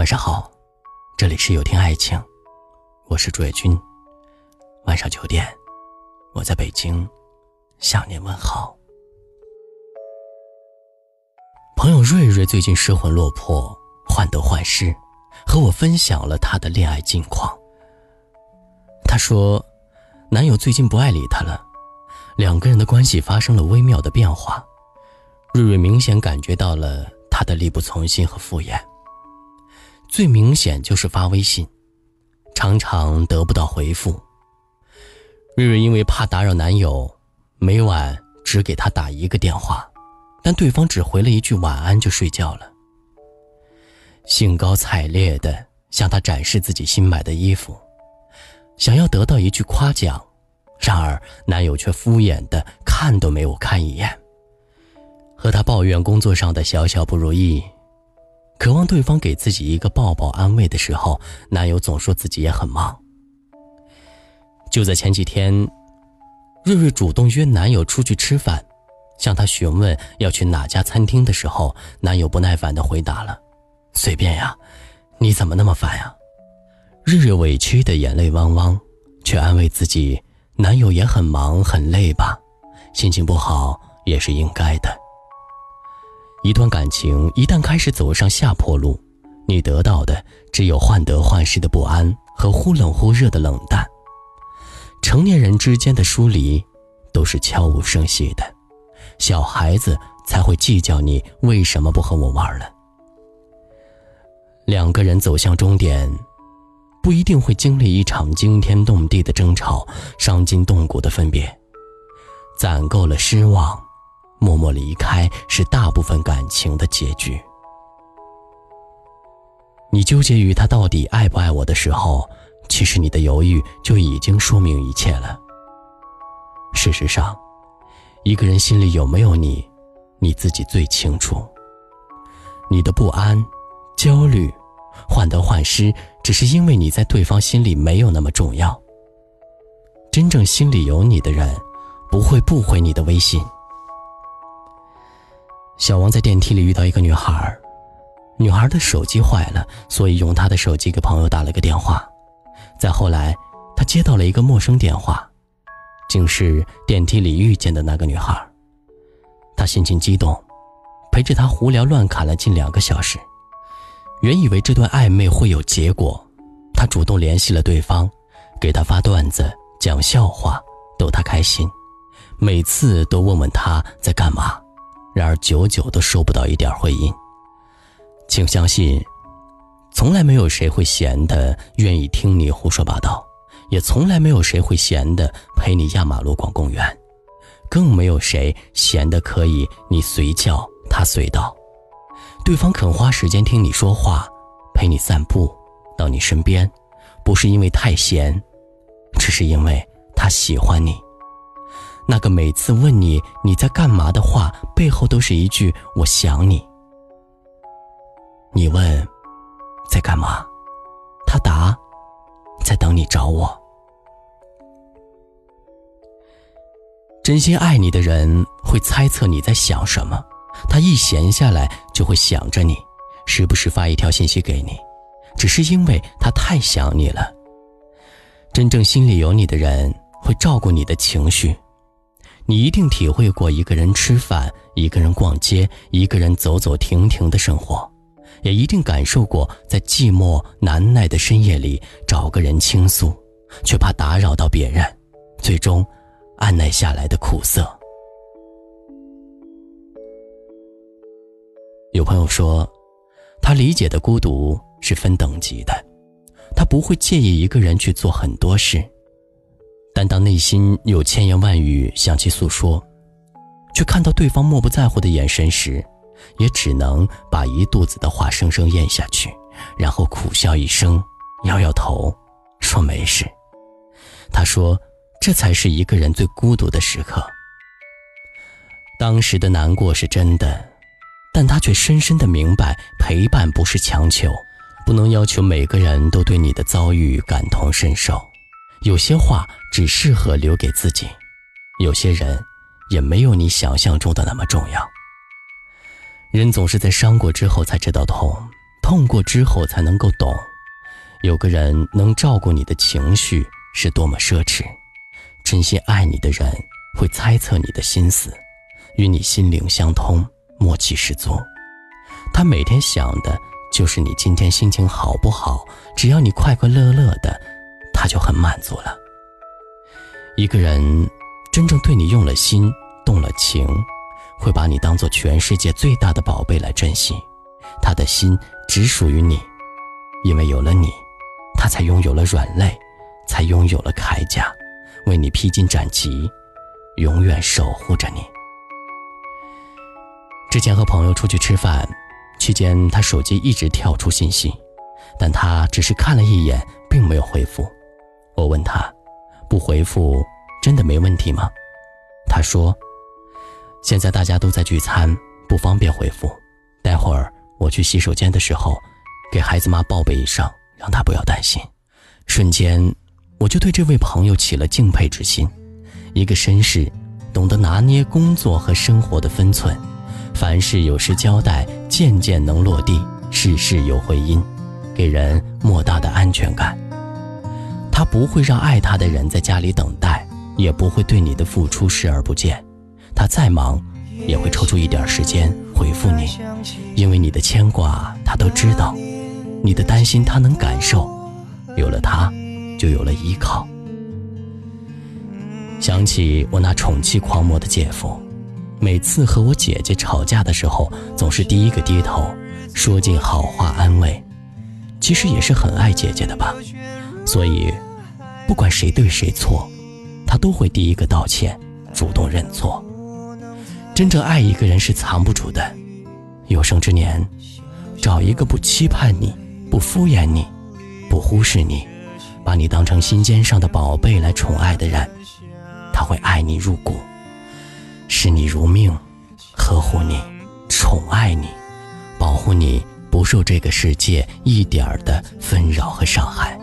晚上好，这里是有听爱情，我是朱野君。晚上九点，我在北京向您问好。朋友瑞瑞最近失魂落魄、患得患失，和我分享了他的恋爱近况。他说，男友最近不爱理她了，两个人的关系发生了微妙的变化。瑞瑞明显感觉到了他的力不从心和敷衍。最明显就是发微信，常常得不到回复。瑞瑞因为怕打扰男友，每晚只给他打一个电话，但对方只回了一句晚安就睡觉了。兴高采烈的向他展示自己新买的衣服，想要得到一句夸奖，然而男友却敷衍的看都没有看一眼，和他抱怨工作上的小小不如意。渴望对方给自己一个抱抱安慰的时候，男友总说自己也很忙。就在前几天，瑞瑞主动约男友出去吃饭，向他询问要去哪家餐厅的时候，男友不耐烦的回答了：“随便呀，你怎么那么烦呀？”瑞瑞委屈的眼泪汪汪，却安慰自己：“男友也很忙很累吧，心情不好也是应该的。”一段感情一旦开始走上下坡路，你得到的只有患得患失的不安和忽冷忽热的冷淡。成年人之间的疏离，都是悄无声息的，小孩子才会计较你为什么不和我玩了。两个人走向终点，不一定会经历一场惊天动地的争吵、伤筋动骨的分别，攒够了失望。默默离开是大部分感情的结局。你纠结于他到底爱不爱我的时候，其实你的犹豫就已经说明一切了。事实上，一个人心里有没有你，你自己最清楚。你的不安、焦虑、患得患失，只是因为你在对方心里没有那么重要。真正心里有你的人，不会不回你的微信。小王在电梯里遇到一个女孩，女孩的手机坏了，所以用她的手机给朋友打了个电话。再后来，他接到了一个陌生电话，竟是电梯里遇见的那个女孩。他心情激动，陪着她胡聊乱侃了近两个小时。原以为这段暧昧会有结果，他主动联系了对方，给他发段子、讲笑话，逗他开心，每次都问问他在干嘛。然而，久久都收不到一点回音。请相信，从来没有谁会闲的愿意听你胡说八道，也从来没有谁会闲的陪你压马路、逛公园，更没有谁闲的可以你随叫他随到。对方肯花时间听你说话，陪你散步，到你身边，不是因为太闲，只是因为他喜欢你。那个每次问你你在干嘛的话，背后都是一句“我想你”。你问在干嘛，他答在等你找我。真心爱你的人会猜测你在想什么，他一闲下来就会想着你，时不时发一条信息给你，只是因为他太想你了。真正心里有你的人会照顾你的情绪。你一定体会过一个人吃饭、一个人逛街、一个人走走停停的生活，也一定感受过在寂寞难耐的深夜里找个人倾诉，却怕打扰到别人，最终按耐下来的苦涩。有朋友说，他理解的孤独是分等级的，他不会介意一个人去做很多事。但当内心有千言万语向其诉说，却看到对方漠不在乎的眼神时，也只能把一肚子的话生生咽下去，然后苦笑一声，摇摇头，说没事。他说，这才是一个人最孤独的时刻。当时的难过是真的，但他却深深的明白，陪伴不是强求，不能要求每个人都对你的遭遇感同身受。有些话只适合留给自己，有些人也没有你想象中的那么重要。人总是在伤过之后才知道痛，痛过之后才能够懂，有个人能照顾你的情绪是多么奢侈。真心爱你的人会猜测你的心思，与你心灵相通，默契十足。他每天想的就是你今天心情好不好，只要你快快乐乐的，他就很满足了。一个人真正对你用了心、动了情，会把你当做全世界最大的宝贝来珍惜。他的心只属于你，因为有了你，他才拥有了软肋，才拥有了铠甲，为你披荆斩棘，永远守护着你。之前和朋友出去吃饭，期间他手机一直跳出信息，但他只是看了一眼，并没有回复。我问他，不回复真的没问题吗？他说，现在大家都在聚餐，不方便回复，待会儿。我去洗手间的时候，给孩子妈报备一声，让她不要担心。瞬间，我就对这位朋友起了敬佩之心。一个绅士，懂得拿捏工作和生活的分寸，凡事有时交代，件件能落地，事事有回音，给人莫大的安全感。他不会让爱他的人在家里等待，也不会对你的付出视而不见。他再忙，也会抽出一点时间。回复你，因为你的牵挂他都知道，你的担心他能感受，有了他，就有了依靠。想起我那宠妻狂魔的姐夫，每次和我姐姐吵架的时候，总是第一个低头，说尽好话安慰。其实也是很爱姐姐的吧，所以，不管谁对谁错，他都会第一个道歉，主动认错。真正爱一个人是藏不住的，有生之年，找一个不期盼你、不敷衍你、不忽视你，把你当成心尖上的宝贝来宠爱的人，他会爱你入骨，视你如命，呵护你，宠爱你，保护你不受这个世界一点儿的纷扰和伤害。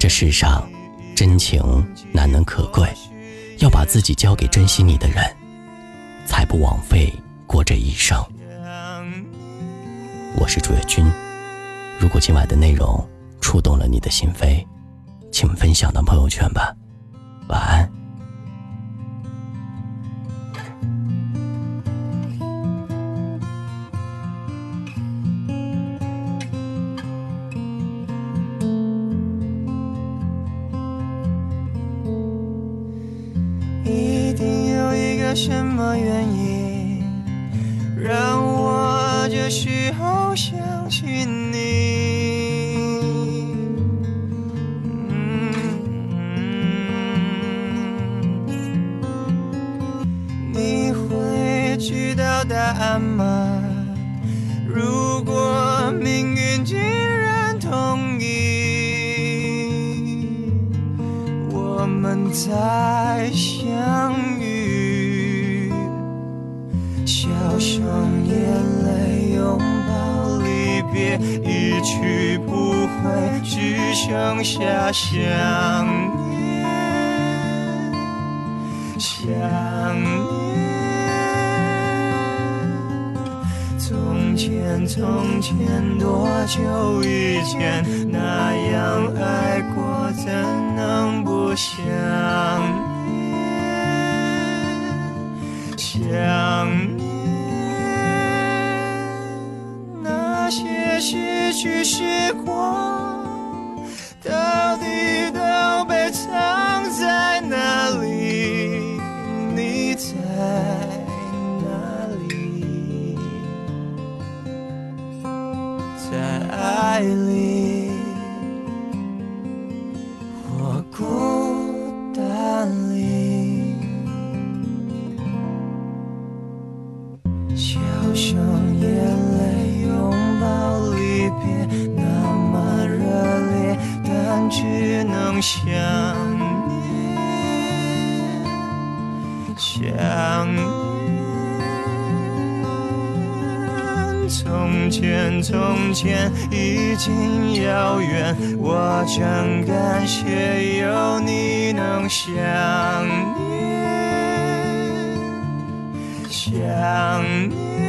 这世上，真情难能可贵，要把自己交给珍惜你的人。才不枉费过这一生。我是朱月君，如果今晚的内容触动了你的心扉，请分享到朋友圈吧。晚安。什么原因让我这时候想起你？你会知道答案吗？如果命运竟然同意，我们再相剩下想念，想念。从前，从前，多久以前，那样爱过，怎能不想念？想念？那些。失去时光，想念，想念。从前，从前已经遥远，我真感谢有你能想念，想念。